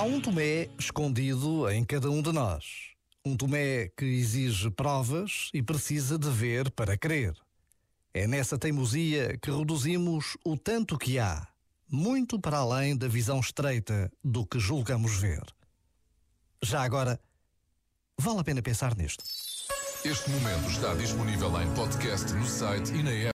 Há um Tomé escondido em cada um de nós. Um Tomé que exige provas e precisa de ver para crer. É nessa teimosia que reduzimos o tanto que há, muito para além da visão estreita do que julgamos ver. Já agora, vale a pena pensar nisto. Este momento está disponível em podcast no site e na app.